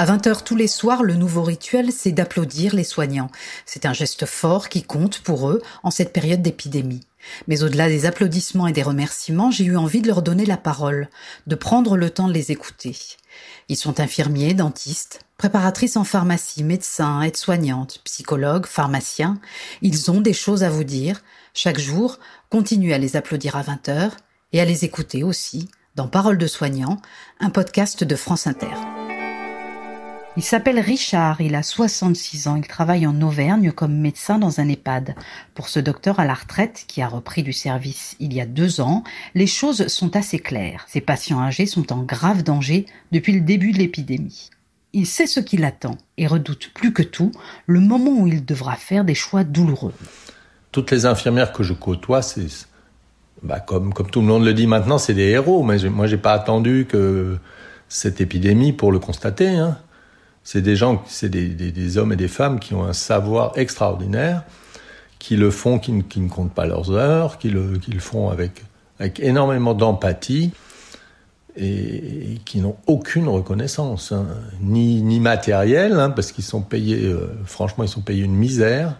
À 20h tous les soirs, le nouveau rituel, c'est d'applaudir les soignants. C'est un geste fort qui compte pour eux en cette période d'épidémie. Mais au-delà des applaudissements et des remerciements, j'ai eu envie de leur donner la parole, de prendre le temps de les écouter. Ils sont infirmiers, dentistes, préparatrices en pharmacie, médecins, aides-soignantes, psychologues, pharmaciens. Ils ont des choses à vous dire. Chaque jour, continuez à les applaudir à 20h et à les écouter aussi dans Parole de soignants, un podcast de France Inter. Il s'appelle Richard, il a 66 ans, il travaille en Auvergne comme médecin dans un EHPAD. Pour ce docteur à la retraite, qui a repris du service il y a deux ans, les choses sont assez claires. Ses patients âgés sont en grave danger depuis le début de l'épidémie. Il sait ce qu'il attend et redoute plus que tout le moment où il devra faire des choix douloureux. Toutes les infirmières que je côtoie, c'est bah comme, tout le monde le dit maintenant, c'est des héros. Mais moi, j'ai pas attendu que cette épidémie pour le constater. Hein. C'est des gens, c'est des, hommes et des femmes qui ont un savoir extraordinaire, qui le font, qui ne, qui ne comptent pas leurs heures, qui le, qui le font avec, avec énormément d'empathie et, qui n'ont aucune reconnaissance, hein. ni, ni matérielle, hein, parce qu'ils sont payés, euh, franchement, ils sont payés une misère,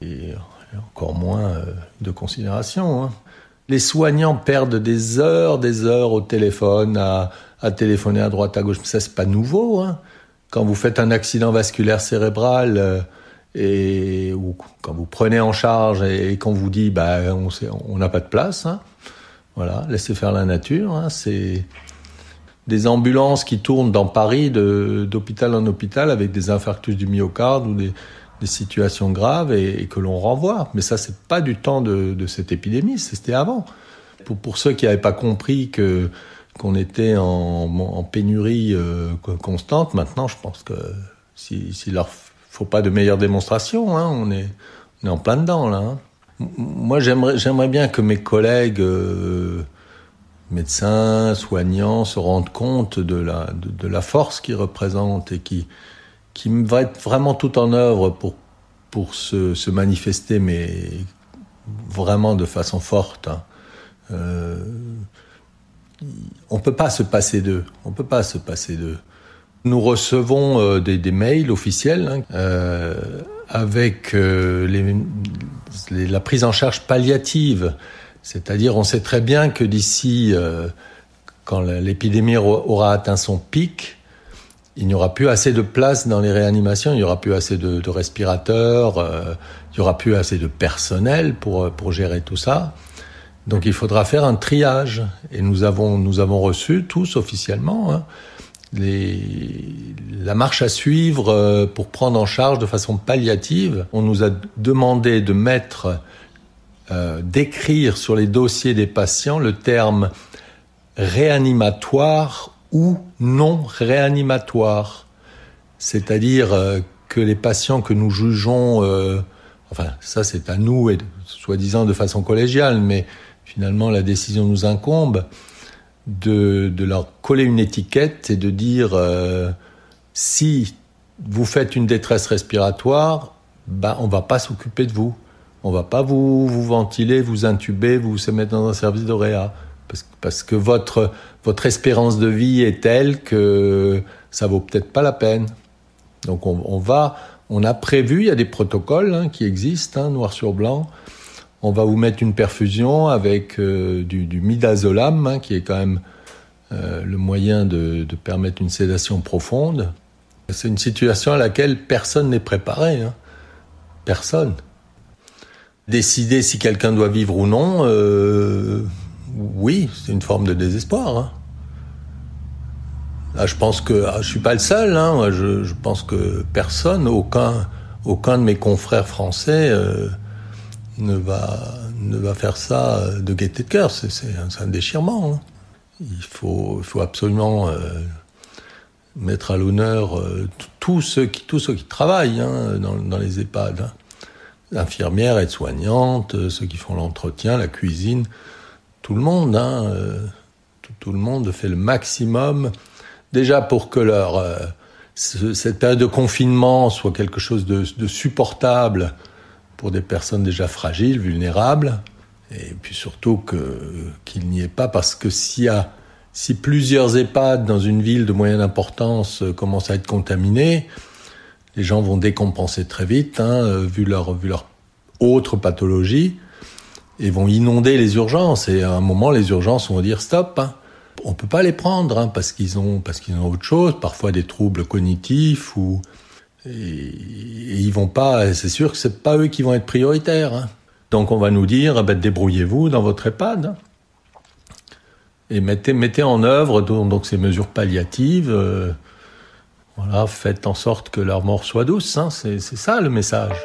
et encore moins euh, de considération. Hein. Les soignants perdent des heures, des heures au téléphone, à, à téléphoner à droite, à gauche. Ça, c'est pas nouveau. Quand vous faites un accident vasculaire cérébral euh, et ou quand vous prenez en charge et, qu'on vous dit bah on n'a pas de place, hein, voilà, laissez faire la nature. Hein, c'est des ambulances qui tournent dans Paris d'hôpital en hôpital avec des infarctus du myocarde ou des, situations graves et, que l'on renvoie. Mais ça, c'est pas du temps de, de cette épidémie, c'était avant. Pour, pour ceux qui n'avaient pas compris que qu'on était en, pénurie euh, constante. Maintenant, je pense que s'il si, leur faut pas de meilleures démonstrations, hein, on, est, en plein dedans là. Hein. Moi, j'aimerais, bien que mes collègues euh, médecins, soignants se rendent compte de la, force qu'ils représentent et qui, va être vraiment tout en œuvre pour, se manifester, mais vraiment de façon forte. Hein. Euh, on peut pas se passer d'eux. On peut pas se passer d'eux. Nous recevons euh, des, mails officiels hein, euh, avec euh, la prise en charge palliative. C'est-à-dire, on sait très bien que d'ici, quand l'épidémie aura atteint son pic, il n'y aura plus assez de place dans les réanimations, il n'y aura plus assez de, respirateurs, il n'y aura plus assez de personnel pour, pour gérer tout ça. Donc il faudra faire un triage. Et nous avons, reçu tous officiellement hein, la marche à suivre euh, pour prendre en charge de façon palliative. On nous a demandé de mettre, euh, d'écrire sur les dossiers des patients le terme réanimatoire ou non réanimatoire. C'est-à-dire euh, que les patients que nous jugeons, enfin ça c'est à nous, et soi-disant de façon collégiale, mais finalement la décision nous incombe, de, leur coller une étiquette et de dire euh, si vous faites une détresse respiratoire, ben on va pas s'occuper de vous. On va pas vous, vous ventiler, vous intuber, vous mettre dans un service de. Parce, que votre, votre espérance de vie est telle que ça vaut peut-être pas la peine. Donc on, on, va, on a prévu, il y a des protocoles hein, qui existent, hein, noir sur blanc, on va vous mettre une perfusion avec euh, du, midazolam, hein, qui est quand même euh, le moyen de, permettre une sédation profonde. C'est une situation à laquelle personne n'est préparé. Hein. Personne. Décider si quelqu'un doit vivre ou non, euh, oui, c'est une forme de désespoir. Hein. je pense que ah, je suis pas le seul. Je, je, pense que personne, aucun, aucun de mes confrères français ne va, ne va faire ça de gaieté de cœur. C'est un, un, déchirement. Hein. Il, faut, faut absolument euh, mettre à l'honneur euh, tous, ceux qui, tous ceux qui travaillent hein, dans, dans, les EHPAD. Hein. Infirmières, aides-soignantes, euh, ceux qui font l'entretien, la cuisine, tout le monde. Hein, euh, tout, le monde fait le maximum déjà pour que leur, euh, cette période de confinement soit quelque chose de supportable pour des personnes déjà fragiles, vulnérables, et puis surtout qu'il n'y ait pas, parce que si plusieurs EHPAD dans une ville de moyenne importance euh, commencent à être contaminés, les gens vont décompenser très vite, hein, euh, vu leur vu leur autre pathologie, et vont inonder les urgences. Et à un moment, les urgences vont dire stop. Hein. On peut pas les prendre hein, parce qu'ils ont parce qu'ils ont autre chose, parfois des troubles cognitifs ou et, ils vont pas. C'est sûr que c'est pas eux qui vont être prioritaires. Hein. Donc on va nous dire eh ben, débrouillez-vous dans votre EHPAD. Et mettez, mettez en œuvre donc, ces mesures palliatives. Euh, voilà, faites en sorte que leur mort soit douce. Hein, c'est ça le message.